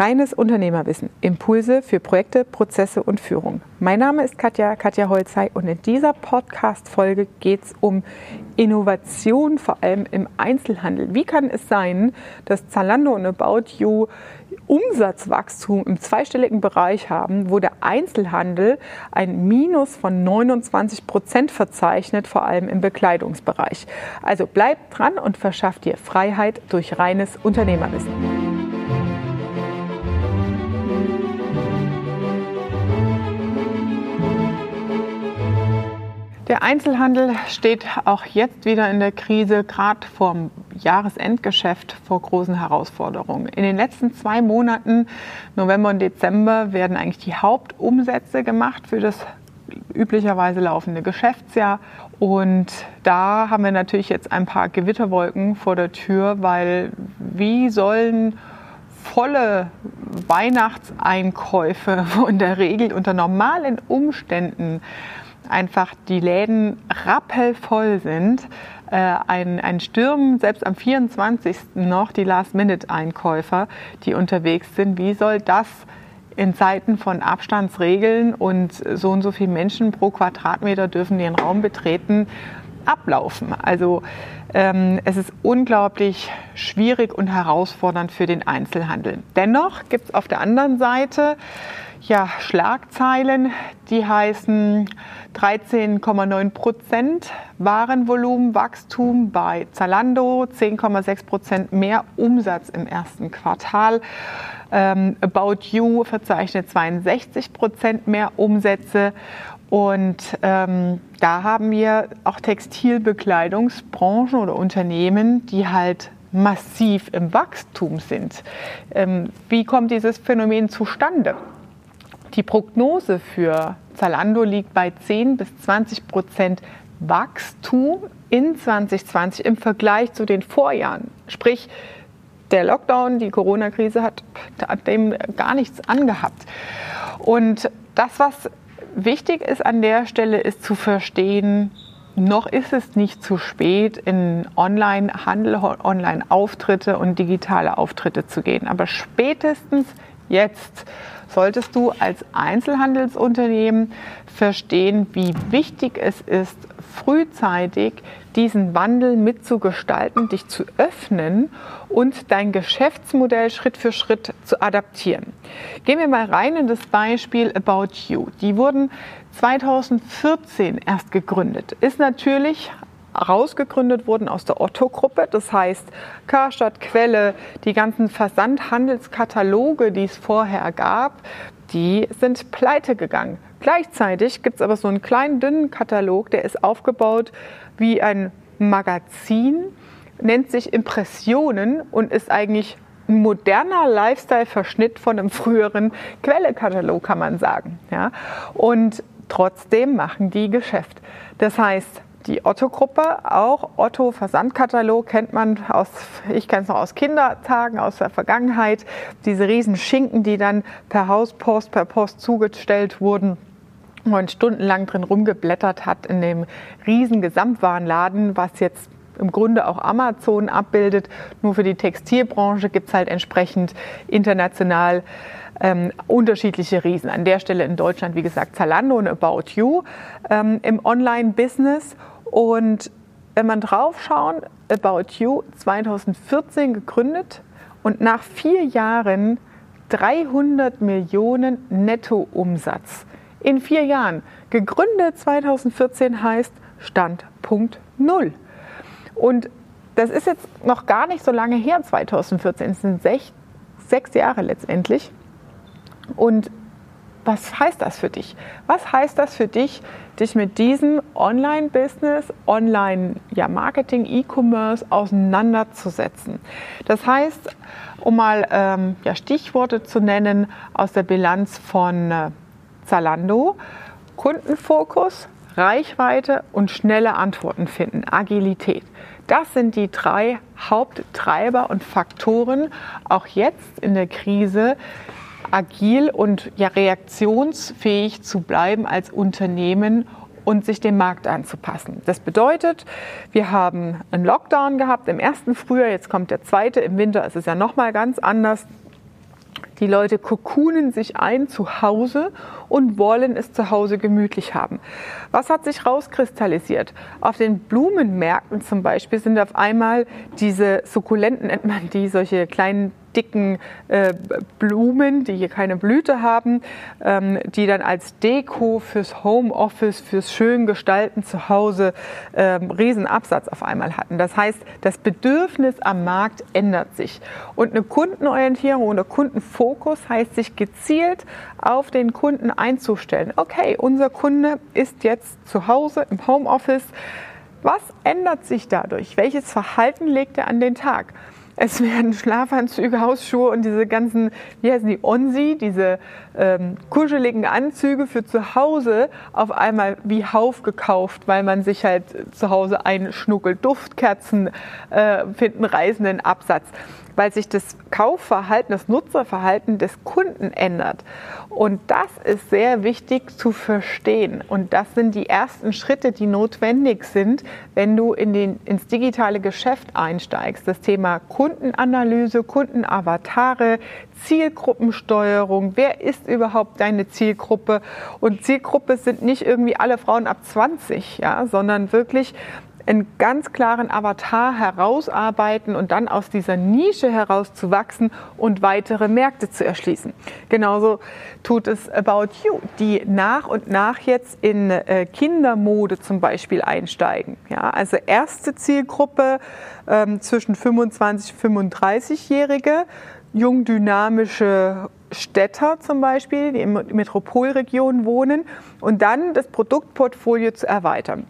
Reines Unternehmerwissen. Impulse für Projekte, Prozesse und Führung. Mein Name ist Katja, Katja Holzei und in dieser Podcast-Folge geht es um Innovation, vor allem im Einzelhandel. Wie kann es sein, dass Zalando und About You Umsatzwachstum im zweistelligen Bereich haben, wo der Einzelhandel ein Minus von 29 Prozent verzeichnet, vor allem im Bekleidungsbereich. Also bleibt dran und verschafft dir Freiheit durch reines Unternehmerwissen. Der Einzelhandel steht auch jetzt wieder in der Krise, gerade vor Jahresendgeschäft, vor großen Herausforderungen. In den letzten zwei Monaten, November und Dezember, werden eigentlich die Hauptumsätze gemacht für das üblicherweise laufende Geschäftsjahr. Und da haben wir natürlich jetzt ein paar Gewitterwolken vor der Tür, weil wie sollen volle Weihnachtseinkäufe, in der Regel unter normalen Umständen einfach die Läden rappelvoll sind. Äh, ein, ein Stürmen, selbst am 24. noch die Last-Minute-Einkäufer, die unterwegs sind. Wie soll das in Zeiten von Abstandsregeln und so und so viele Menschen pro Quadratmeter dürfen den Raum betreten, ablaufen? Also ähm, es ist unglaublich schwierig und herausfordernd für den Einzelhandel. Dennoch gibt es auf der anderen Seite ja, Schlagzeilen, die heißen 13,9 Prozent Warenvolumenwachstum bei Zalando, 10,6 Prozent mehr Umsatz im ersten Quartal. Ähm, About You verzeichnet 62 Prozent mehr Umsätze. Und ähm, da haben wir auch Textilbekleidungsbranchen oder Unternehmen, die halt massiv im Wachstum sind. Ähm, wie kommt dieses Phänomen zustande? Die Prognose für Zalando liegt bei 10 bis 20 Prozent Wachstum in 2020 im Vergleich zu den Vorjahren. Sprich, der Lockdown, die Corona-Krise hat, hat dem gar nichts angehabt. Und das, was wichtig ist an der Stelle, ist zu verstehen, noch ist es nicht zu spät, in Online-Handel, Online-Auftritte und digitale Auftritte zu gehen. Aber spätestens jetzt solltest du als Einzelhandelsunternehmen verstehen, wie wichtig es ist, frühzeitig diesen Wandel mitzugestalten, dich zu öffnen und dein Geschäftsmodell Schritt für Schritt zu adaptieren. Gehen wir mal rein in das Beispiel About You. Die wurden 2014 erst gegründet. Ist natürlich rausgegründet wurden aus der Otto-Gruppe. Das heißt, Karstadt, Quelle, die ganzen Versandhandelskataloge, die es vorher gab, die sind pleite gegangen. Gleichzeitig gibt es aber so einen kleinen, dünnen Katalog, der ist aufgebaut wie ein Magazin, nennt sich Impressionen und ist eigentlich ein moderner Lifestyle-Verschnitt von einem früheren Quelle-Katalog, kann man sagen. Ja? Und trotzdem machen die Geschäft. Das heißt, die Otto-Gruppe, auch Otto Versandkatalog kennt man aus, ich kenne es noch aus Kindertagen, aus der Vergangenheit, diese riesen Schinken, die dann per Hauspost, per Post zugestellt wurden man stundenlang drin rumgeblättert hat in dem riesen Gesamtwarenladen, was jetzt im Grunde auch Amazon abbildet. Nur für die Textilbranche gibt es halt entsprechend international ähm, unterschiedliche Riesen. An der Stelle in Deutschland, wie gesagt, Zalando und About You ähm, im Online-Business. Und wenn man draufschauen, About You 2014 gegründet und nach vier Jahren 300 Millionen Nettoumsatz. In vier Jahren. Gegründet 2014 heißt Standpunkt Null. Und das ist jetzt noch gar nicht so lange her, 2014. Es sind sech, sechs Jahre letztendlich. Und was heißt das für dich? Was heißt das für dich, dich mit diesem Online-Business, Online-Marketing, ja, E-Commerce auseinanderzusetzen? Das heißt, um mal ähm, ja, Stichworte zu nennen aus der Bilanz von äh, Zalando, Kundenfokus, Reichweite und schnelle Antworten finden, Agilität. Das sind die drei Haupttreiber und Faktoren, auch jetzt in der Krise, agil und ja, reaktionsfähig zu bleiben als Unternehmen und sich dem Markt anzupassen. Das bedeutet, wir haben einen Lockdown gehabt im ersten Frühjahr, jetzt kommt der zweite, im Winter ist es ja nochmal ganz anders. Die Leute kokunen sich ein zu Hause und wollen es zu Hause gemütlich haben. Was hat sich rauskristallisiert? Auf den Blumenmärkten zum Beispiel sind auf einmal diese Sukkulenten, nennt man die, solche kleinen dicken äh, Blumen, die hier keine Blüte haben, ähm, die dann als Deko fürs Homeoffice, fürs schön gestalten zu Hause ähm, Riesenabsatz auf einmal hatten. Das heißt, das Bedürfnis am Markt ändert sich. Und eine Kundenorientierung oder Kundenfokus heißt, sich gezielt auf den Kunden einzustellen. Okay, unser Kunde ist jetzt zu Hause im Homeoffice. Was ändert sich dadurch? Welches Verhalten legt er an den Tag? Es werden Schlafanzüge, Hausschuhe und diese ganzen, wie heißen die, Onsi, diese ähm, kuscheligen Anzüge für zu Hause auf einmal wie Hauf gekauft, weil man sich halt zu Hause einschnuckelt. Duftkerzen äh, finden reißenden Absatz weil sich das Kaufverhalten, das Nutzerverhalten des Kunden ändert. Und das ist sehr wichtig zu verstehen. Und das sind die ersten Schritte, die notwendig sind, wenn du in den, ins digitale Geschäft einsteigst. Das Thema Kundenanalyse, Kundenavatare, Zielgruppensteuerung. Wer ist überhaupt deine Zielgruppe? Und Zielgruppe sind nicht irgendwie alle Frauen ab 20, ja, sondern wirklich einen ganz klaren Avatar herausarbeiten und dann aus dieser Nische heraus zu wachsen und weitere Märkte zu erschließen. Genauso tut es About You, die nach und nach jetzt in äh, Kindermode zum Beispiel einsteigen. Ja, also erste Zielgruppe ähm, zwischen 25 und 35-Jährige, jung dynamische Städter zum Beispiel, die in Metropolregionen wohnen und dann das Produktportfolio zu erweitern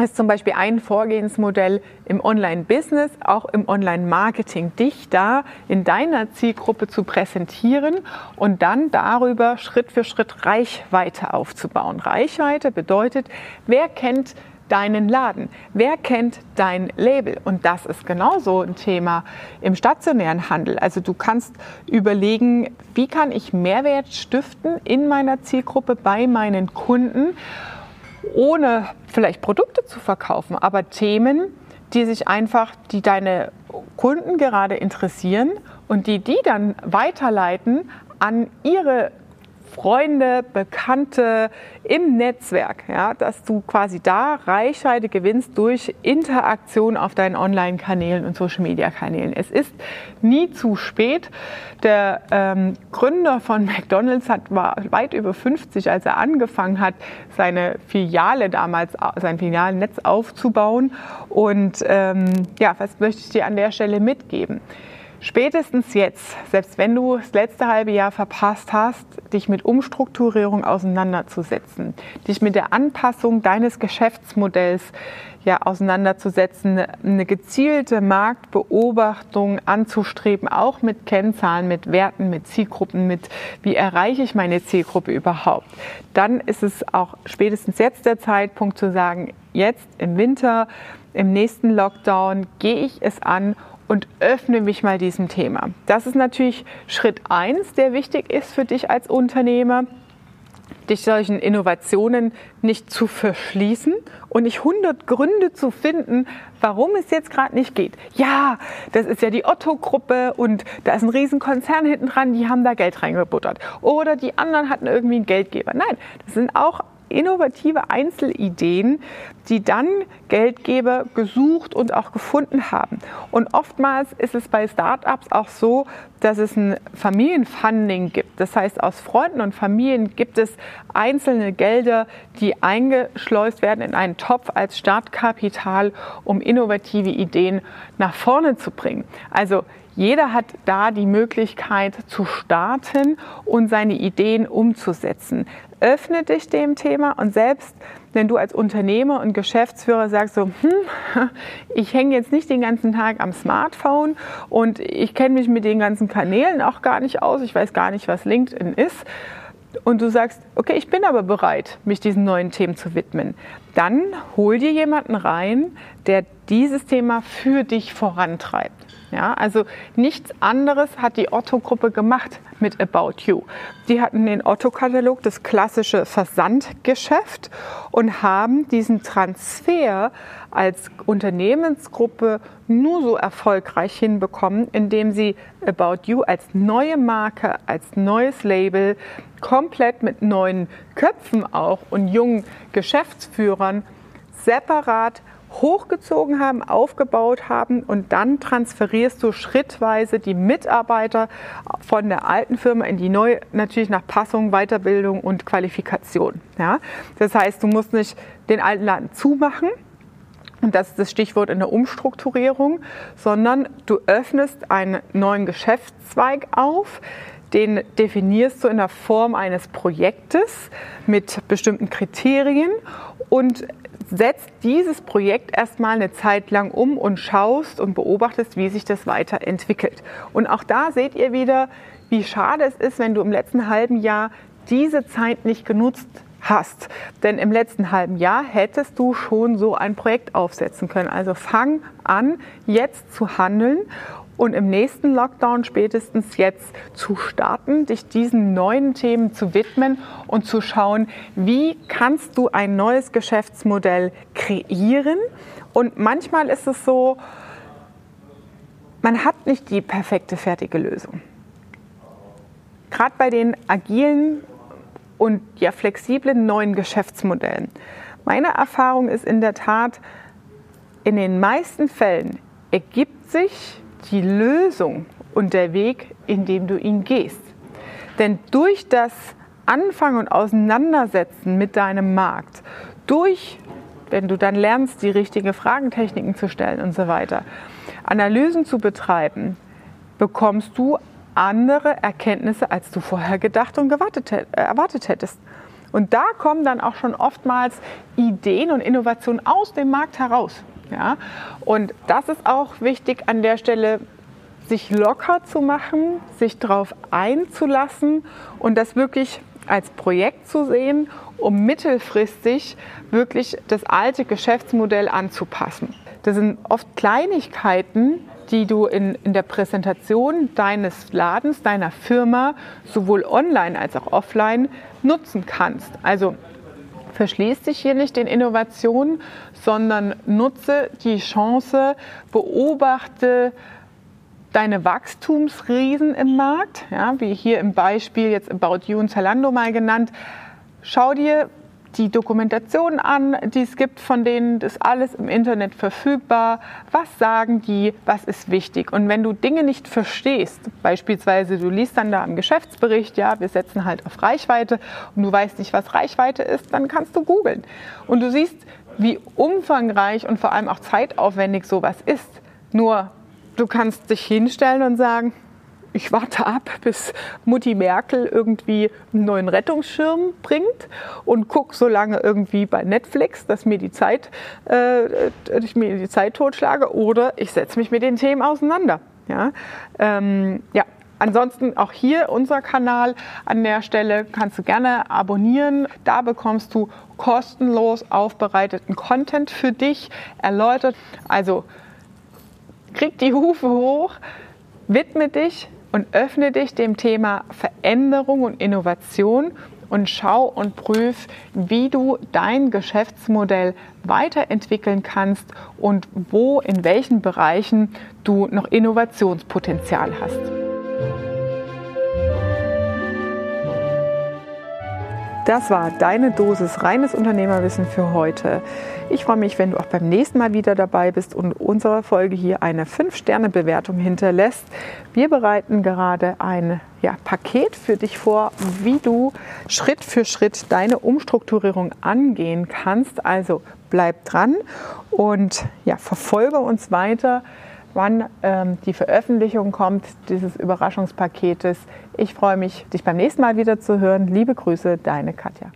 ist zum Beispiel ein Vorgehensmodell im Online-Business, auch im Online-Marketing, dich da in deiner Zielgruppe zu präsentieren und dann darüber Schritt für Schritt Reichweite aufzubauen. Reichweite bedeutet, wer kennt deinen Laden? Wer kennt dein Label? Und das ist genauso ein Thema im stationären Handel. Also du kannst überlegen, wie kann ich Mehrwert stiften in meiner Zielgruppe bei meinen Kunden ohne vielleicht Produkte zu verkaufen, aber Themen, die sich einfach, die deine Kunden gerade interessieren und die die dann weiterleiten an ihre Freunde, Bekannte im Netzwerk, ja, dass du quasi da Reichweite gewinnst durch Interaktion auf deinen Online-Kanälen und Social-Media-Kanälen. Es ist nie zu spät. Der ähm, Gründer von McDonald's hat, war weit über 50, als er angefangen hat, seine Filiale damals, sein Filialnetz aufzubauen. Und ähm, ja, was möchte ich dir an der Stelle mitgeben? Spätestens jetzt, selbst wenn du das letzte halbe Jahr verpasst hast, dich mit Umstrukturierung auseinanderzusetzen, dich mit der Anpassung deines Geschäftsmodells ja, auseinanderzusetzen, eine gezielte Marktbeobachtung anzustreben, auch mit Kennzahlen, mit Werten, mit Zielgruppen, mit wie erreiche ich meine Zielgruppe überhaupt, dann ist es auch spätestens jetzt der Zeitpunkt zu sagen, jetzt im Winter, im nächsten Lockdown gehe ich es an und öffne mich mal diesem Thema. Das ist natürlich Schritt eins, der wichtig ist für dich als Unternehmer dich solchen Innovationen nicht zu verschließen und nicht 100 Gründe zu finden, warum es jetzt gerade nicht geht. Ja, das ist ja die Otto-Gruppe und da ist ein Riesenkonzern hinten dran, die haben da Geld reingebuttert. Oder die anderen hatten irgendwie einen Geldgeber. Nein, das sind auch innovative Einzelideen, die dann Geldgeber gesucht und auch gefunden haben. Und oftmals ist es bei Startups auch so, dass es ein Familienfunding gibt. Das heißt, aus Freunden und Familien gibt es einzelne Gelder, die eingeschleust werden in einen Topf als Startkapital, um innovative Ideen nach vorne zu bringen. Also jeder hat da die Möglichkeit zu starten und seine Ideen umzusetzen. Öffne dich dem Thema und selbst wenn du als Unternehmer und Geschäftsführer sagst so, hm, ich hänge jetzt nicht den ganzen Tag am Smartphone und ich kenne mich mit den ganzen Kanälen auch gar nicht aus, ich weiß gar nicht, was LinkedIn ist, und du sagst, okay, ich bin aber bereit, mich diesen neuen Themen zu widmen, dann hol dir jemanden rein, der dieses Thema für dich vorantreibt. Ja, also nichts anderes hat die Otto-Gruppe gemacht mit About You. Die hatten den Otto-Katalog, das klassische Versandgeschäft und haben diesen Transfer als Unternehmensgruppe nur so erfolgreich hinbekommen, indem sie About You als neue Marke, als neues Label komplett mit neuen Köpfen auch und jungen Geschäftsführern separat hochgezogen haben, aufgebaut haben und dann transferierst du schrittweise die Mitarbeiter von der alten Firma in die neue, natürlich nach Passung, Weiterbildung und Qualifikation. Ja? Das heißt, du musst nicht den alten Laden zumachen, und das ist das Stichwort in der Umstrukturierung, sondern du öffnest einen neuen Geschäftszweig auf, den definierst du in der Form eines Projektes mit bestimmten Kriterien und setzt dieses Projekt erstmal eine Zeit lang um und schaust und beobachtest, wie sich das weiterentwickelt. Und auch da seht ihr wieder, wie schade es ist, wenn du im letzten halben Jahr diese Zeit nicht genutzt hast. Denn im letzten halben Jahr hättest du schon so ein Projekt aufsetzen können. Also fang an, jetzt zu handeln und im nächsten Lockdown spätestens jetzt zu starten, dich diesen neuen Themen zu widmen und zu schauen, wie kannst du ein neues Geschäftsmodell kreieren. Und manchmal ist es so, man hat nicht die perfekte fertige Lösung. Gerade bei den agilen und ja flexiblen neuen Geschäftsmodellen. Meine Erfahrung ist in der Tat, in den meisten Fällen ergibt sich die Lösung und der Weg, in dem du ihn gehst. Denn durch das Anfangen und Auseinandersetzen mit deinem Markt, durch, wenn du dann lernst, die richtigen Fragentechniken zu stellen und so weiter, Analysen zu betreiben, bekommst du andere Erkenntnisse, als du vorher gedacht und gewartet, äh, erwartet hättest. Und da kommen dann auch schon oftmals Ideen und Innovationen aus dem Markt heraus. Ja? Und das ist auch wichtig an der Stelle, sich locker zu machen, sich darauf einzulassen und das wirklich als Projekt zu sehen, um mittelfristig wirklich das alte Geschäftsmodell anzupassen. Das sind oft Kleinigkeiten, die du in, in der Präsentation deines Ladens, deiner Firma, sowohl online als auch offline nutzen kannst. Also verschließ dich hier nicht den Innovationen, sondern nutze die Chance, beobachte deine Wachstumsriesen im Markt, ja, wie hier im Beispiel jetzt About You und Zalando mal genannt. Schau dir die Dokumentation an, die es gibt, von denen ist alles im Internet verfügbar. Was sagen die? Was ist wichtig? Und wenn du Dinge nicht verstehst, beispielsweise du liest dann da im Geschäftsbericht, ja, wir setzen halt auf Reichweite und du weißt nicht, was Reichweite ist, dann kannst du googeln. Und du siehst, wie umfangreich und vor allem auch zeitaufwendig sowas ist. Nur du kannst dich hinstellen und sagen, ich warte ab, bis Mutti Merkel irgendwie einen neuen Rettungsschirm bringt und gucke so lange irgendwie bei Netflix, dass mir die Zeit, äh, ich mir die Zeit totschlage, oder ich setze mich mit den Themen auseinander. Ja, ähm, ja. Ansonsten auch hier unser Kanal an der Stelle kannst du gerne abonnieren. Da bekommst du kostenlos aufbereiteten Content für dich erläutert. Also krieg die Hufe hoch, widme dich und öffne dich dem Thema Veränderung und Innovation und schau und prüf, wie du dein Geschäftsmodell weiterentwickeln kannst und wo, in welchen Bereichen du noch Innovationspotenzial hast. Das war deine Dosis reines Unternehmerwissen für heute. Ich freue mich, wenn du auch beim nächsten Mal wieder dabei bist und unserer Folge hier eine 5-Sterne-Bewertung hinterlässt. Wir bereiten gerade ein ja, Paket für dich vor, wie du Schritt für Schritt deine Umstrukturierung angehen kannst. Also bleib dran und ja, verfolge uns weiter wann ähm, die Veröffentlichung kommt dieses Überraschungspaketes. Ich freue mich, dich beim nächsten Mal wieder zu hören. Liebe Grüße, deine Katja.